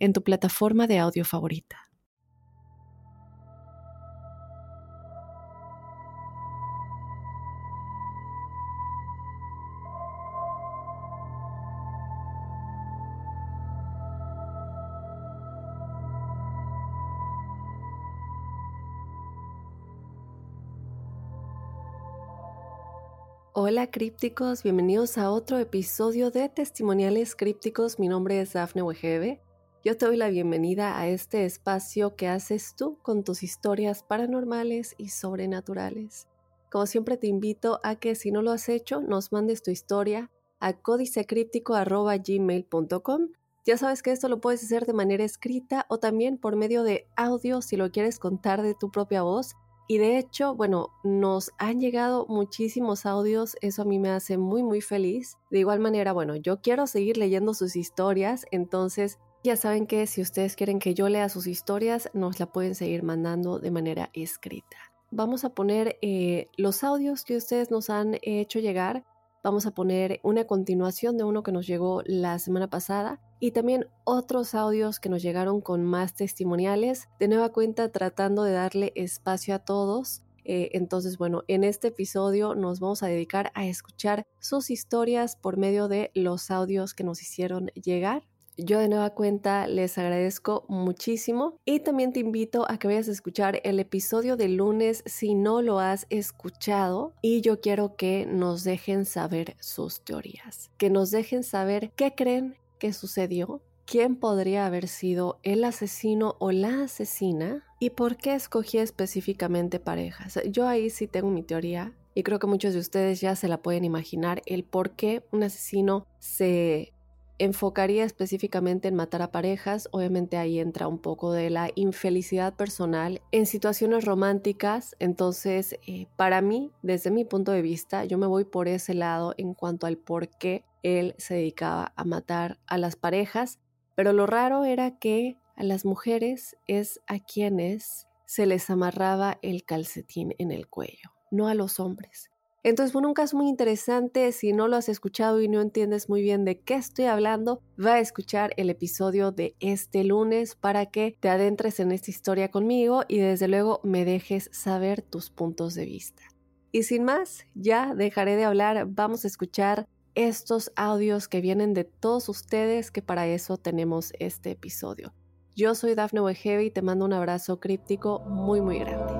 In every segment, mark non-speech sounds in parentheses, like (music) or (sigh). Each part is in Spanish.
en tu plataforma de audio favorita. Hola crípticos, bienvenidos a otro episodio de Testimoniales Crípticos. Mi nombre es Dafne Wegebe yo te doy la bienvenida a este espacio que haces tú con tus historias paranormales y sobrenaturales. Como siempre te invito a que si no lo has hecho, nos mandes tu historia a códicecríptico.gmail.com. Ya sabes que esto lo puedes hacer de manera escrita o también por medio de audio si lo quieres contar de tu propia voz. Y de hecho, bueno, nos han llegado muchísimos audios, eso a mí me hace muy muy feliz. De igual manera, bueno, yo quiero seguir leyendo sus historias, entonces ya saben que si ustedes quieren que yo lea sus historias, nos la pueden seguir mandando de manera escrita. Vamos a poner eh, los audios que ustedes nos han hecho llegar. Vamos a poner una continuación de uno que nos llegó la semana pasada y también otros audios que nos llegaron con más testimoniales. De nueva cuenta, tratando de darle espacio a todos. Eh, entonces, bueno, en este episodio nos vamos a dedicar a escuchar sus historias por medio de los audios que nos hicieron llegar. Yo de nueva cuenta les agradezco muchísimo y también te invito a que vayas a escuchar el episodio de lunes si no lo has escuchado y yo quiero que nos dejen saber sus teorías, que nos dejen saber qué creen que sucedió, quién podría haber sido el asesino o la asesina y por qué escogí específicamente parejas. Yo ahí sí tengo mi teoría y creo que muchos de ustedes ya se la pueden imaginar el por qué un asesino se enfocaría específicamente en matar a parejas. Obviamente ahí entra un poco de la infelicidad personal en situaciones románticas. Entonces, eh, para mí, desde mi punto de vista, yo me voy por ese lado en cuanto al por qué él se dedicaba a matar a las parejas. Pero lo raro era que a las mujeres es a quienes se les amarraba el calcetín en el cuello, no a los hombres. Entonces, bueno, un caso muy interesante, si no lo has escuchado y no entiendes muy bien de qué estoy hablando, va a escuchar el episodio de este lunes para que te adentres en esta historia conmigo y desde luego me dejes saber tus puntos de vista. Y sin más, ya dejaré de hablar, vamos a escuchar estos audios que vienen de todos ustedes, que para eso tenemos este episodio. Yo soy Dafne Wegebe y te mando un abrazo críptico muy muy grande.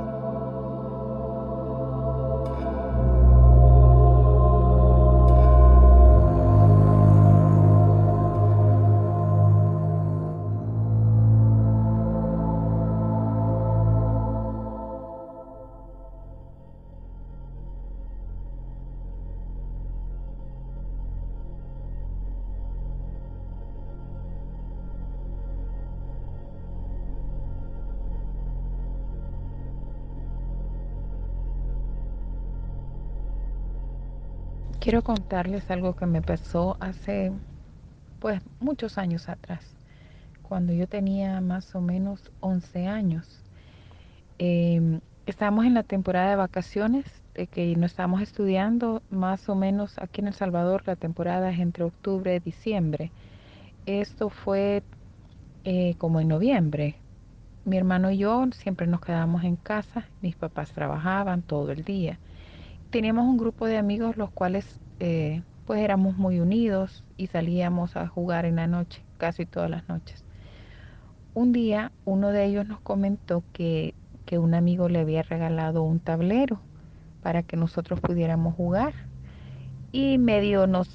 Quiero contarles algo que me pasó hace pues muchos años atrás, cuando yo tenía más o menos 11 años. Em, estábamos en la temporada de vacaciones, de que no estábamos estudiando, más o menos aquí en El Salvador la temporada es entre octubre y diciembre. Esto fue eh, como en noviembre. Mi hermano y yo siempre nos quedábamos en casa, mis papás trabajaban todo el día teníamos un grupo de amigos los cuales eh, pues éramos muy unidos y salíamos a jugar en la noche, casi todas las noches. Un día uno de ellos nos comentó que, que un amigo le había regalado un tablero para que nosotros pudiéramos jugar y medio nos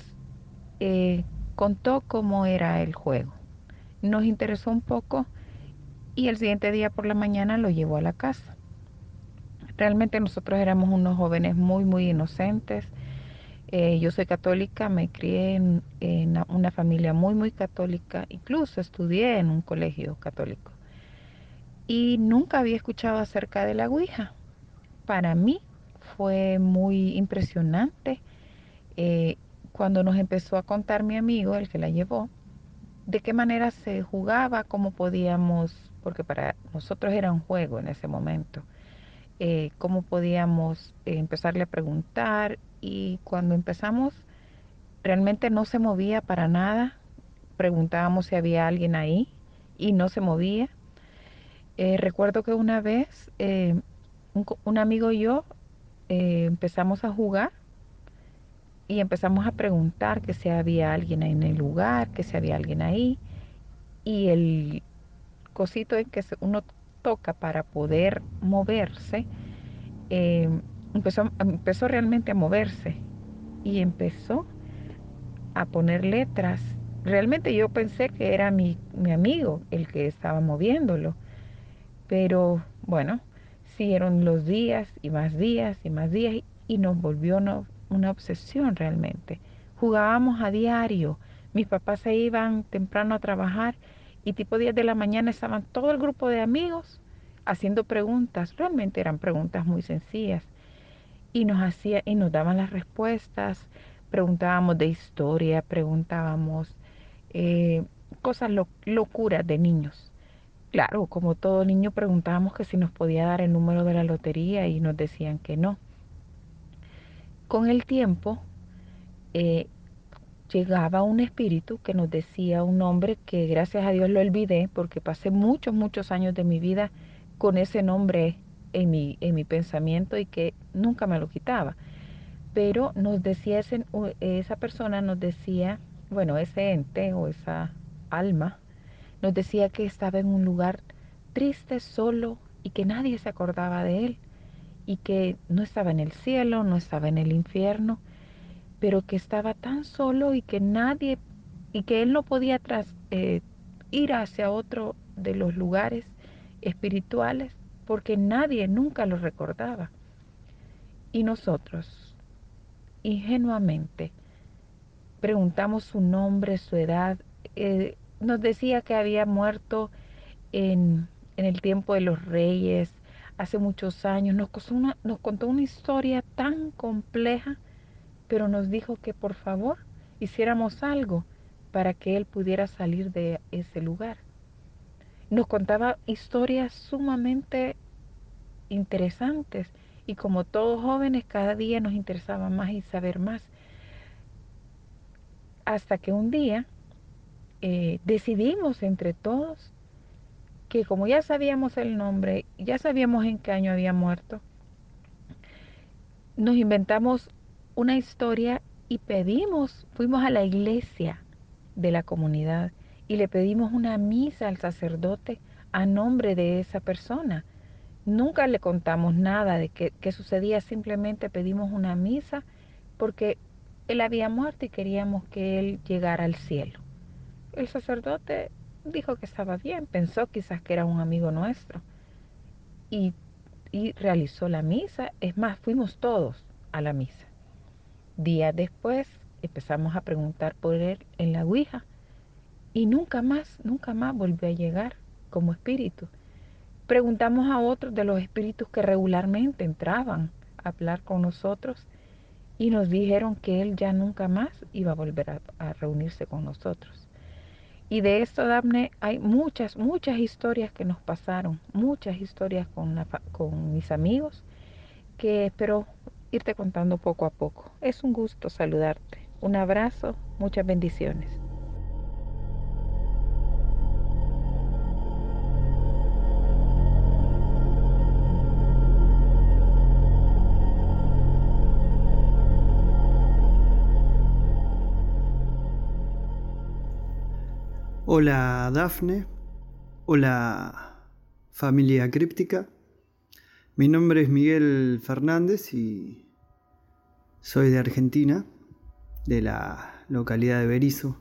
eh, contó cómo era el juego. Nos interesó un poco y el siguiente día por la mañana lo llevó a la casa. Realmente nosotros éramos unos jóvenes muy, muy inocentes. Eh, yo soy católica, me crié en, una familia muy, muy católica, incluso estudié en un colegio católico. y nunca había escuchado acerca de la Ouija. Para mí fue muy impresionante eh, cuando nos empezó a contar mi amigo, el que la llevó, de qué manera se jugaba, cómo podíamos, porque para nosotros era un juego en ese momento, eh, cómo podíamos eh, empezarle a preguntar y cuando empezamos realmente no se movía para nada, preguntábamos si había alguien ahí y no se movía. Eh, recuerdo que una vez un, amigo y yo empezamos a jugar y empezamos a preguntar que si había alguien en el lugar, que si había alguien ahí. Y el cosito en que uno toca para poder moverse, eh, empezó, empezó realmente a moverse y empezó a poner letras. Realmente yo pensé que era mi, mi amigo el que estaba moviéndolo, pero bueno, siguieron los días y más días y más días y nos volvió, no, una obsesión realmente. Jugábamos a diario. Mis papás se iban temprano a trabajar y tipo 10 de la mañana estaban todo el grupo de amigos haciendo preguntas. Realmente eran preguntas muy sencillas. Y nos hacía y nos daban las respuestas. Preguntábamos de historia, preguntábamos eh, cosas locuras de niños. Claro, como todo niño preguntábamos que si nos podía dar el número de la lotería y nos decían que no con el tiempo eh, llegaba un espíritu que nos decía un nombre que gracias a Dios lo olvidé porque pasé muchos, muchos años de mi vida con ese nombre en mi, en mi pensamiento y que nunca me lo quitaba. Pero nos decía ese, esa persona, nos decía, bueno, ese ente o esa alma, nos decía que estaba en un lugar triste, solo y que nadie se acordaba de él y que no estaba en el cielo, no estaba en el infierno, pero que estaba tan solo y que nadie, y que él no podía tras, eh, ir hacia otro de los lugares espirituales porque nadie nunca lo recordaba. Y nosotros, ingenuamente, preguntamos su nombre, su edad, eh, nos decía que había muerto en, en el tiempo de los reyes, hace muchos años, nos, nos contó una historia tan compleja, pero nos dijo que por favor hiciéramos algo para que él pudiera salir de ese lugar. Nos contaba historias sumamente interesantes y como todos jóvenes cada día nos interesaba más y saber más. Hasta que un día eh, decidimos entre todos que como ya sabíamos el nombre, ya sabíamos en qué año había muerto, nos inventamos una historia y pedimos, fuimos a la iglesia de la comunidad y le pedimos una misa al sacerdote a nombre de esa persona. Nunca le contamos nada de qué, sucedía, simplemente pedimos una misa porque él había muerto y queríamos que él llegara al cielo. El sacerdote dijo que estaba bien, pensó quizás que era un amigo nuestro y, y realizó la misa. Es más, fuimos todos a la misa. Días después empezamos a preguntar por él en la Ouija y nunca más, nunca más volvió a llegar como espíritu. Preguntamos a otros de los espíritus que regularmente entraban a hablar con nosotros y nos dijeron que él ya nunca más iba a volver a reunirse con nosotros. Y de esto, Daphne, hay muchas, muchas historias que nos pasaron, muchas historias con, con mis amigos que espero irte contando poco a poco. Es un gusto saludarte. Un abrazo, muchas bendiciones. Hola Dafne, hola familia críptica. Mi nombre es Miguel Fernández y soy de Argentina, de la localidad de Berizo.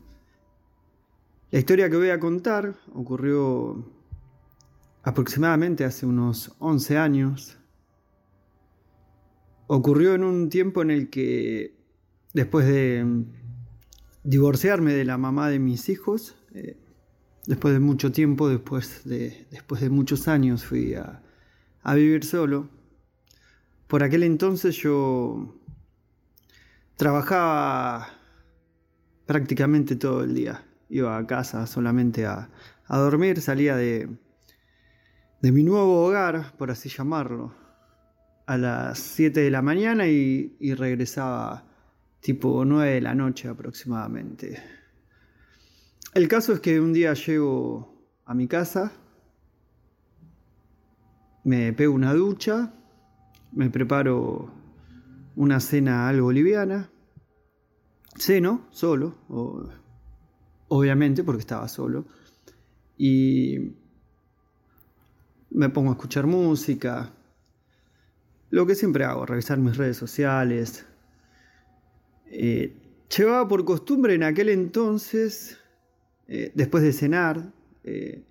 La historia que voy a contar ocurrió aproximadamente hace unos 11 años. Ocurrió en un tiempo en el que, después de divorciarme de la mamá de mis hijos, eh, después de mucho tiempo, después de, después de muchos años, fui a, a vivir solo. Por aquel entonces yo trabajaba prácticamente todo el día. Iba a casa solamente a, a dormir, salía de, de mi nuevo hogar, por así llamarlo, a las 7 de la mañana y, y regresaba tipo 9 de la noche aproximadamente. El caso es que un día llego a mi casa, me pego una ducha, me preparo una cena algo liviana, ceno solo, obviamente porque estaba solo, y me pongo a escuchar música, lo que siempre hago, revisar mis redes sociales. Eh, llevaba por costumbre en aquel entonces eh, después de cenar, eh,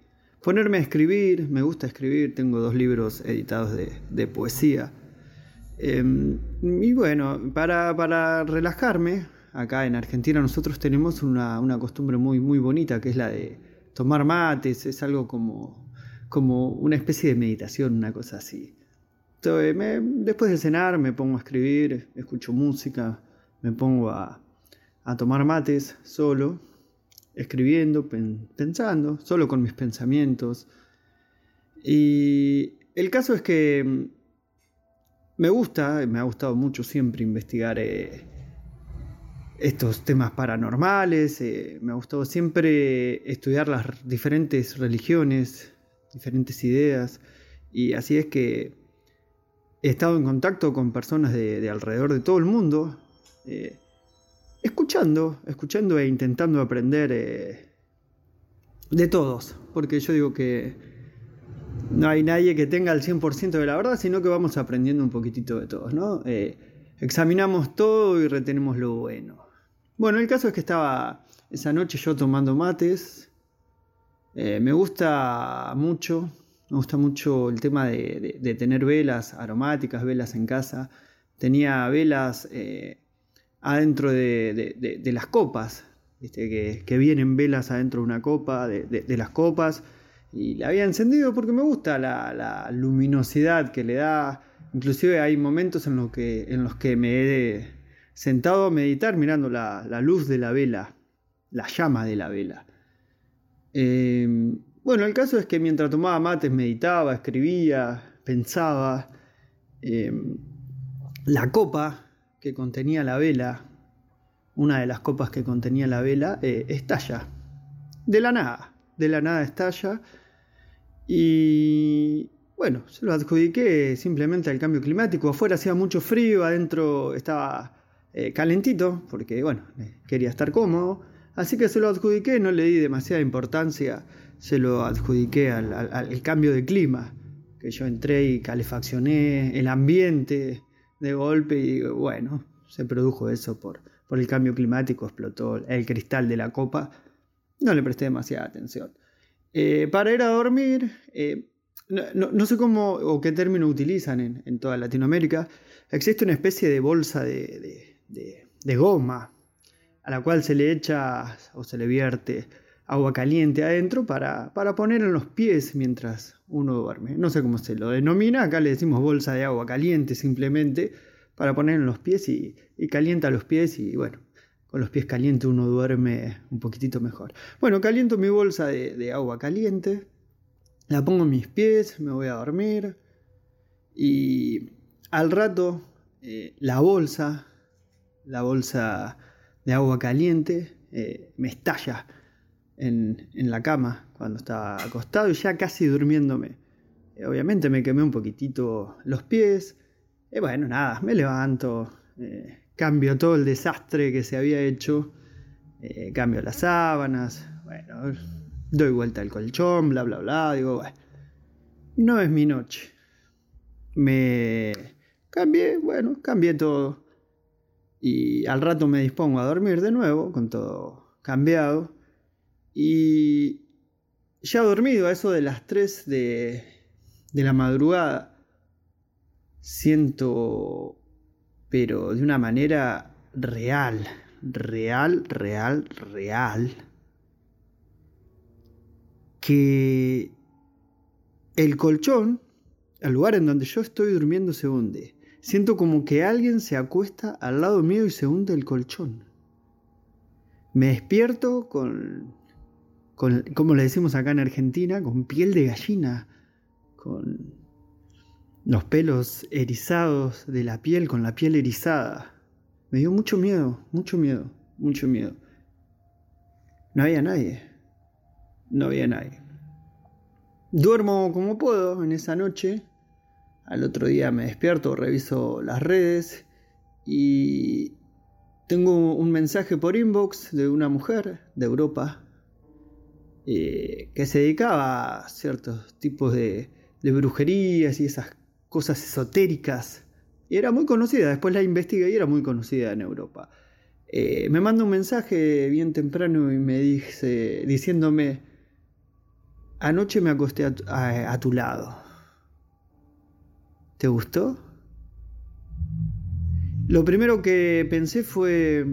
ponerme a escribir, me gusta escribir, tengo dos libros editados de, poesía. Em, y bueno, para, relajarme, acá en Argentina nosotros tenemos una, costumbre muy, muy bonita que es la de tomar mates, es algo como, como una especie de meditación, una cosa así. Entonces, después de cenar me pongo a escribir, escucho música, me pongo a, a tomar mates solo escribiendo, pensando, solo con mis pensamientos. Y el caso es que mm, me gusta, me ha gustado mucho siempre investigar eh, estos temas paranormales, eh, me ha gustado siempre estudiar las diferentes religiones, diferentes ideas, y así es que he estado en contacto con personas de, alrededor de todo el mundo. Eh, escuchando, escuchando e intentando aprender de todos, porque yo digo que no hay nadie que tenga el 100% de la verdad, sino que vamos aprendiendo un poquitito de todos, ¿no? Eh, examinamos todo y retenemos lo bueno. Bueno, el caso es que estaba esa noche yo tomando mates, eh, me gusta mucho, me gusta mucho el tema de, tener velas aromáticas, velas en casa. Tenía velas adentro de, las copas, Que, que, vienen velas adentro de una copa, de, las copas, y la había encendido porque me gusta la, luminosidad que le da. Inclusive hay momentos en, que, en los que me he sentado a meditar mirando la, luz de la vela, la llama de la vela. Eh, bueno, el caso es que mientras tomaba mates meditaba, escribía, pensaba. Eh, la copa que contenía la vela, una de las copas que contenía la vela, eh, estalla. De la nada, de la nada estalla. Y bueno, se lo adjudiqué simplemente al cambio climático. Afuera hacía mucho frío, adentro estaba eh, calentito, porque bueno, eh, quería estar cómodo. Así que se lo adjudiqué, no le di demasiada importancia, se lo adjudiqué al cambio de clima. Que yo entré y calefaccioné el ambiente, de golpe y bueno, se produjo eso por, por el cambio climático, explotó el cristal de la copa, no le presté demasiada atención. Eh, para ir a dormir, eh, no, sé cómo o qué término utilizan en, toda Latinoamérica, existe una especie de bolsa de, de, goma a la cual se le echa o se le vierte agua caliente adentro para, para, poner en los pies mientras uno duerme. No sé cómo se lo denomina, acá le decimos bolsa de agua caliente simplemente para poner en los pies y, calienta los pies y bueno, con los pies calientes uno duerme un poquitito mejor. Bueno, caliento mi bolsa de, agua caliente, la pongo en mis pies, me voy a dormir y al rato eh, la bolsa, la bolsa de agua caliente eh, me estalla en, la cama cuando estaba acostado y ya casi durmiéndome. Eh, obviamente me quemé un poquitito los pies. Y bueno, nada, me levanto, cambio todo el desastre que se había hecho, eh, cambio las sábanas, bueno, doy vuelta al colchón, bla, bla, bla. Digo, bueno, no es mi noche. Me cambié, bueno, cambié todo. Y al rato me dispongo a dormir de nuevo, con todo cambiado. Y ya dormido a eso de las 3 de, de la madrugada, siento, pero de una manera real, real, real, real, que el colchón, el lugar en donde yo estoy durmiendo, se hunde. Siento como que alguien se acuesta al lado mío y se hunde el colchón. Me despierto con, con como le decimos acá en Argentina, con piel de gallina, con los pelos erizados de la piel, con la piel erizada. Me dio mucho miedo, mucho miedo, mucho miedo. No había nadie. No había nadie. Duermo como puedo en esa noche. Al otro día me despierto, reviso las redes y tengo un mensaje por inbox de una mujer de Europa eh, que se dedicaba a ciertos tipos de, de brujerías y esas cosas esotéricas. Y era muy conocida, después la investigué y era muy conocida en Europa. Eh, me manda un mensaje bien temprano y me dice, diciéndome, anoche me acosté a tu, lado. ¿Te gustó? Lo primero que pensé fue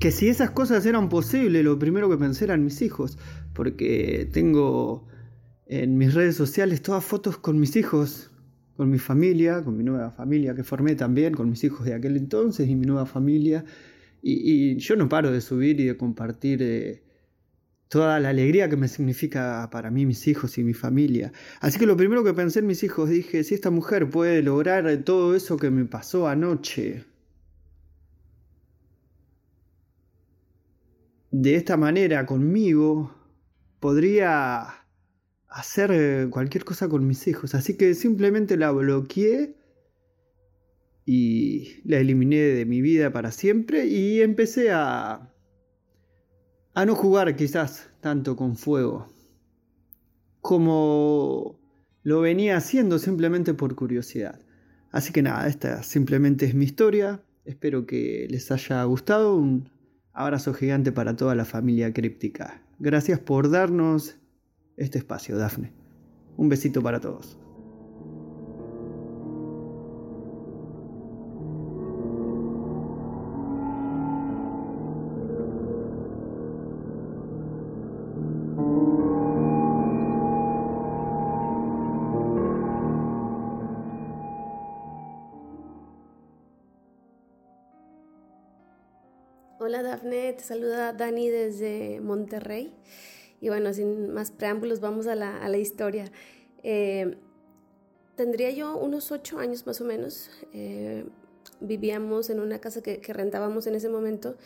que si esas cosas eran posibles, lo primero que pensé eran mis hijos, porque tengo en mis redes sociales todas fotos con mis hijos, con mi familia, con mi nueva familia que formé también, con mis hijos de aquel entonces y mi nueva familia. Y, yo no paro de subir y de compartir eh, toda la alegría que me significa para mí mis hijos y mi familia. Así que lo primero que pensé en mis hijos, dije, si esta mujer puede lograr todo eso que me pasó anoche, de esta manera conmigo, podría hacer eh, cualquier cosa con mis hijos. Así que simplemente la bloqueé y la eliminé de mi vida para siempre y empecé a a no jugar quizás tanto con fuego como lo venía haciendo simplemente por curiosidad. Así que nada, esta simplemente es mi historia. Espero que les haya gustado. Un abrazo gigante para toda la familia críptica. Gracias por darnos este espacio, Dafne. Un besito para todos. Hola Dafne, te saluda Dani desde Monterrey. Y bueno, sin más preámbulos, vamos a la, a la historia. Eh, tendría yo unos ocho años más o menos. Eh, vivíamos en una casa que, que, rentábamos en ese momento.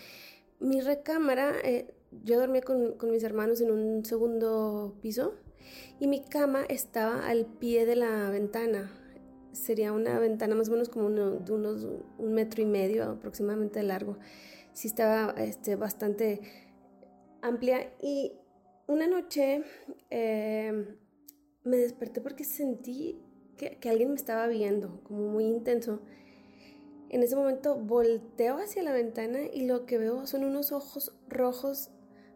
Mi recámara, eh, yo dormía con, con, mis hermanos en un segundo piso y mi cama estaba al pie de la ventana. Sería una ventana más o menos como de unos un metro y medio aproximadamente de largo. Sí estaba este, bastante amplia y una noche eh, me desperté porque sentí que, alguien me estaba viendo, como muy intenso. En ese momento volteo hacia la ventana y lo que veo son unos ojos rojos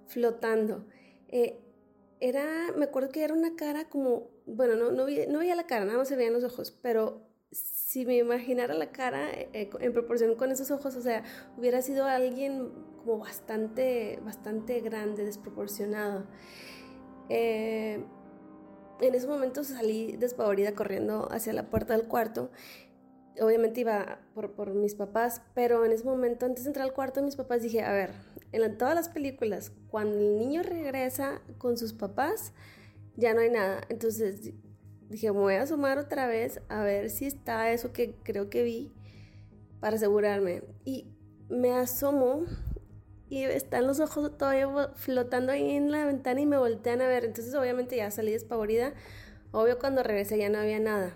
flotando. Eh, era, me acuerdo que era una cara como, bueno, no, no, no, veía la cara, nada más se veían los ojos, pero si me imaginara la cara eh, en proporción con esos ojos, o sea, hubiera sido alguien como bastante, bastante grande, desproporcionado. Eh, en ese momento salí despavorida corriendo hacia la puerta del cuarto. Obviamente iba por, mis papás, pero en ese momento, antes de entrar al cuarto, mis papás dije, a ver, en todas las películas, cuando el niño regresa con sus papás, ya no hay nada. Entonces dije, me voy a asomar otra vez a ver si está eso que creo que vi para asegurarme. Y me asomo y están los ojos todavía flotando ahí en la ventana y me voltean a ver. Entonces obviamente ya salí despavorida. Obvio cuando regresé ya no había nada.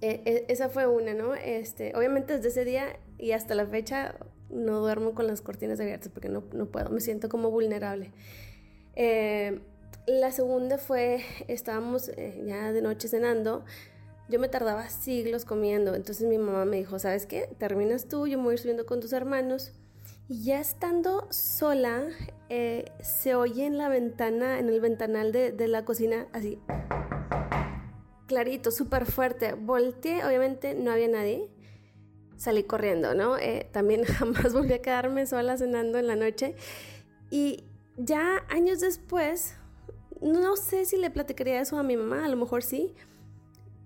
E, e, esa fue una, ¿no? Este, obviamente desde ese día y hasta la fecha no duermo con las cortinas abiertas porque no, no puedo, me siento como vulnerable. Eh, la segunda fue, estábamos eh, ya de noche cenando, yo me tardaba siglos comiendo, entonces mi mamá me dijo, ¿sabes qué? Terminas tú, yo me voy subiendo con tus hermanos y ya estando sola, eh, se oye en la ventana, en el ventanal de, la cocina, así, clarito, súper fuerte. Volteé, obviamente no había nadie. Salí corriendo, ¿no? Eh, también (laughs) jamás volví a quedarme sola cenando en la noche. Y ya años después, no sé si le platicaría eso a mi mamá, a lo mejor sí,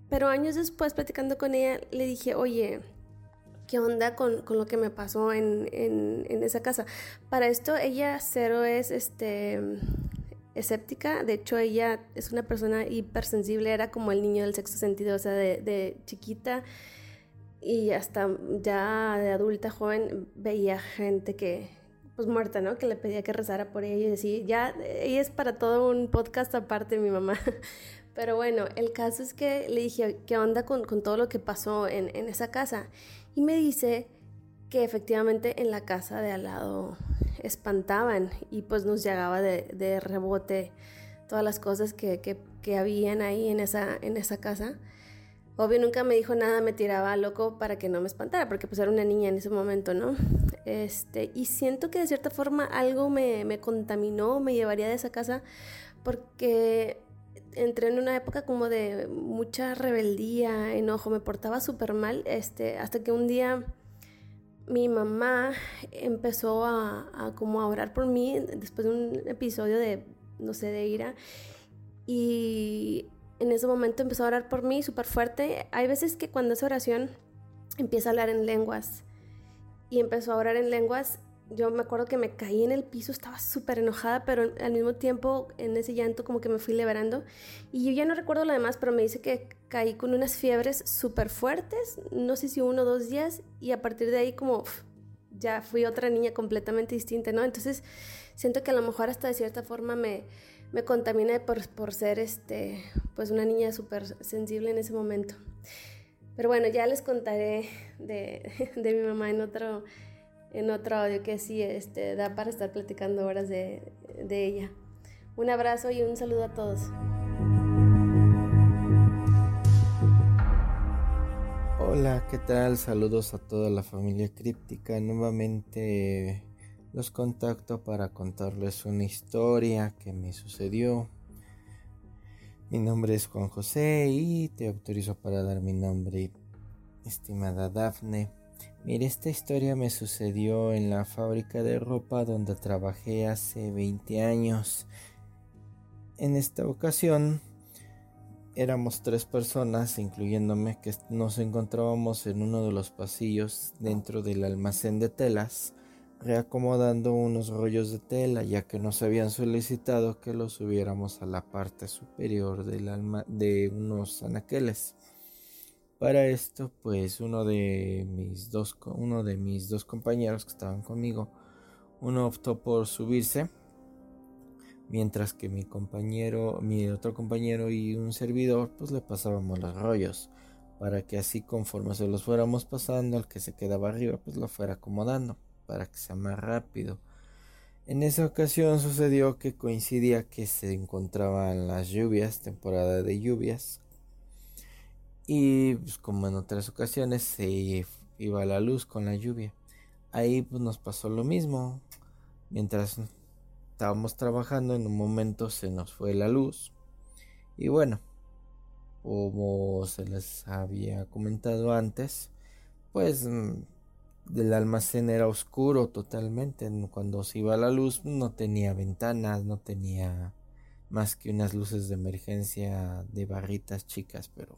pero años después platicando con ella le dije, oye, ¿qué onda con, lo que me pasó en, esa casa? Para esto ella cero es este escéptica, de hecho ella es una persona hipersensible, era como el niño del sexto sentido, o sea, de, de chiquita y hasta ya de adulta joven veía gente que pues muerta, ¿no? Que le pedía que rezara por ella y decía, ya, ella es para todo un podcast aparte mi mamá. (laughs) Pero bueno, el caso es que le dije, ¿qué onda con, todo lo que pasó en, esa casa? Y me dice que efectivamente en la casa de al lado espantaban y pues nos llegaba de, rebote todas las cosas que, que, habían ahí en esa, en esa casa. Obvio nunca me dijo nada, me tiraba loco para que no me espantara, porque pues era una niña en ese momento, ¿no? Este, y siento que de cierta forma algo me, contaminó, me llevaría de esa casa, porque entré en una época como de mucha rebeldía, enojo, me portaba súper mal, este, hasta que un día mi mamá empezó a, como a orar por mí después de un episodio de, no sé, de ira. Y en ese momento empezó a orar por mí súper fuerte. Hay veces que cuando hace oración empieza a hablar en lenguas y empezó a orar en lenguas. Yo me acuerdo que me caí en el piso, estaba súper enojada, pero al mismo tiempo en ese llanto como que me fui liberando. Y yo ya no recuerdo lo demás, pero me dice que caí con unas fiebres súper fuertes, no sé si uno o dos días, y a partir de ahí como ya fui otra niña completamente distinta, ¿no? Entonces siento que a lo mejor hasta de cierta forma me, me contaminé por, por ser este, pues una niña súper sensible en ese momento. Pero bueno, ya les contaré de, (laughs) de, mi mamá en otro, en otro audio que sí este, da para estar platicando horas de, de ella. Un abrazo y un saludo a todos. Hola, ¿qué tal? Saludos a toda la familia críptica. Nuevamente los contacto para contarles una historia que me sucedió. Mi nombre es Juan José y te autorizo para dar mi nombre, estimada Dafne. Mire, esta historia me sucedió en la fábrica de ropa donde trabajé hace 20 años. En esta ocasión éramos tres personas, incluyéndome, que nos encontrábamos en uno de los pasillos dentro del almacén de telas reacomodando unos rollos de tela ya que nos habían solicitado que los subiéramos a la parte superior del alma de unos anaqueles. Para esto, pues uno de mis dos uno de mis dos compañeros que estaban conmigo, uno optó por subirse, mientras que mi compañero, mi otro compañero y un servidor, pues le pasábamos los rollos para que así conforme se los fuéramos pasando, al que se quedaba arriba, pues lo fuera acomodando para que sea más rápido. En esa ocasión sucedió que coincidía que se encontraban las lluvias, temporada de lluvias, y pues, como en otras ocasiones se iba la luz con la lluvia. Ahí pues nos pasó lo mismo. Mientras estábamos trabajando en un momento se nos fue la luz. Y bueno, como se les había comentado antes, pues mm, del almacén era oscuro totalmente. Cuando se iba la luz no tenía ventanas, no tenía más que unas luces de emergencia de barritas chicas, pero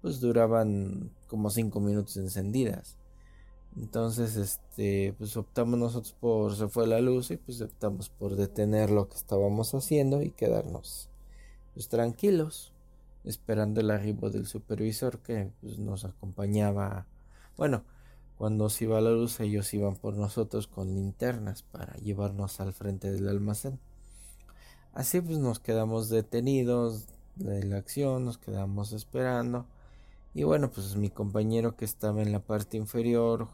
pues duraban como cinco minutos encendidas. Entonces, este, pues optamos nosotros por se fue la luz y pues optamos por detener lo que estábamos haciendo y quedarnos pues tranquilos, esperando el arribo del supervisor que pues, nos acompañaba. Bueno, cuando se iba la luz, ellos iban por nosotros con linternas para llevarnos al frente del almacén. Así pues nos quedamos detenidos de la acción, nos quedamos esperando. Y bueno, pues mi compañero que estaba en la parte inferior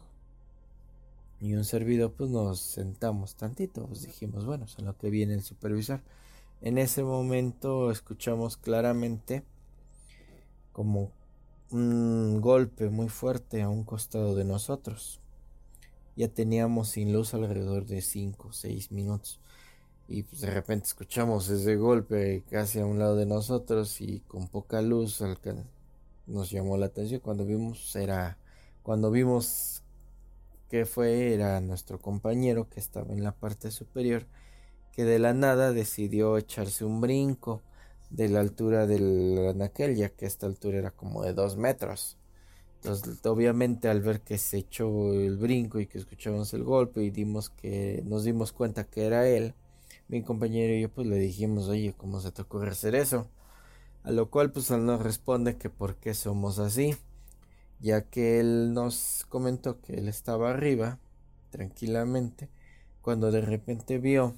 y un servidor, pues nos sentamos tantito, pues dijimos, bueno, es en lo que viene el supervisor. En ese momento escuchamos claramente como un golpe muy fuerte a un costado de nosotros. Ya teníamos sin luz alrededor de 5 o 6 minutos. Y pues de repente escuchamos ese golpe casi a un lado de nosotros y con poca luz nos llamó la atención cuando vimos era cuando vimos que fue era nuestro compañero que estaba en la parte superior que de la nada decidió echarse un brinco de la altura del anaquel, ya que esta altura era como de dos metros. Entonces, obviamente, al ver que se echó el brinco y que escuchamos el golpe y dimos que nos dimos cuenta que era él, mi compañero y yo pues le dijimos, oye, ¿cómo se te ocurre hacer eso? A lo cual pues él nos responde que por qué somos así, ya que él nos comentó que él estaba arriba, tranquilamente, cuando de repente vio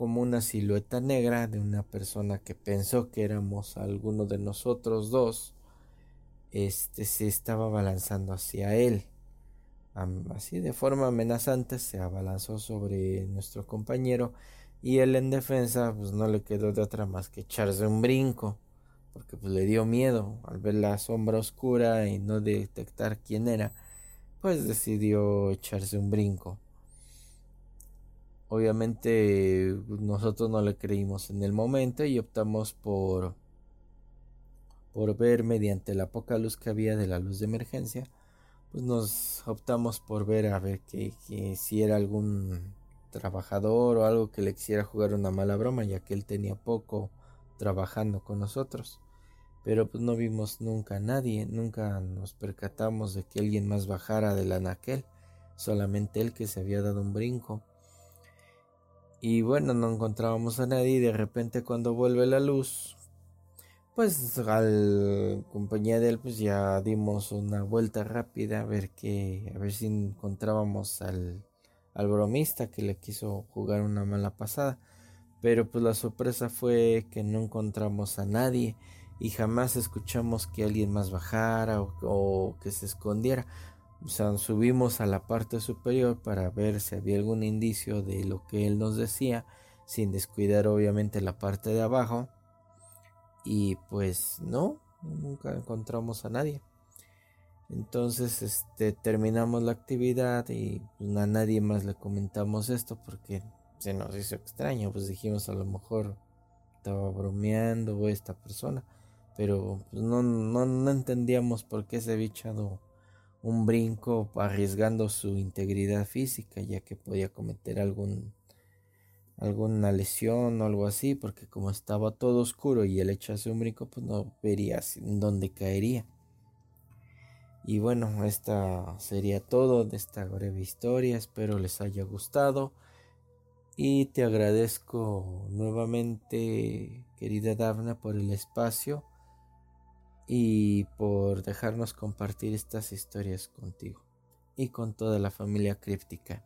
como una silueta negra de una persona que pensó que éramos alguno de nosotros dos, este se estaba abalanzando hacia él. Así de forma amenazante se abalanzó sobre nuestro compañero y él en defensa pues no le quedó de otra más que echarse un brinco porque pues le dio miedo al ver la sombra oscura y no detectar quién era pues decidió echarse un brinco obviamente nosotros no le creímos en el momento y optamos por por ver mediante la poca luz que había de la luz de emergencia pues nos optamos por ver a ver que, que si era algún trabajador o algo que le quisiera jugar una mala broma, ya que él tenía poco trabajando con nosotros. Pero pues no vimos nunca a nadie, nunca nos percatamos de que alguien más bajara del anaquel, solamente él que se había dado un brinco. Y bueno, no encontrábamos a nadie y de repente cuando vuelve la luz, pues al compañía de él pues ya dimos una vuelta rápida a ver que a ver si encontrábamos al al bromista que le quiso jugar una mala pasada. Pero pues la sorpresa fue que no encontramos a nadie y jamás escuchamos que alguien más bajara o, que se escondiera. O sea, subimos a la parte superior para ver si había algún indicio de lo que él nos decía, sin descuidar obviamente la parte de abajo. Y pues no, nunca encontramos a nadie. Entonces, este, terminamos la actividad y pues, a nadie más le comentamos esto porque se nos hizo extraño, pues dijimos a lo mejor estaba bromeando esta persona, pero pues, no, no, no entendíamos por qué se había echado un brinco arriesgando su integridad física, ya que podía cometer algún alguna lesión o algo así, porque como estaba todo oscuro y él echase un brinco, pues no vería dónde caería. Y bueno, esta sería todo de esta breve historia. Espero les haya gustado. Y te agradezco nuevamente, querida Dafna, por el espacio y por dejarnos compartir estas historias contigo y con toda la familia críptica.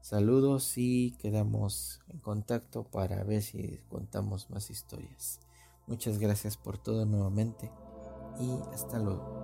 Saludos y quedamos en contacto para ver si contamos más historias. Muchas gracias por todo nuevamente y hasta luego.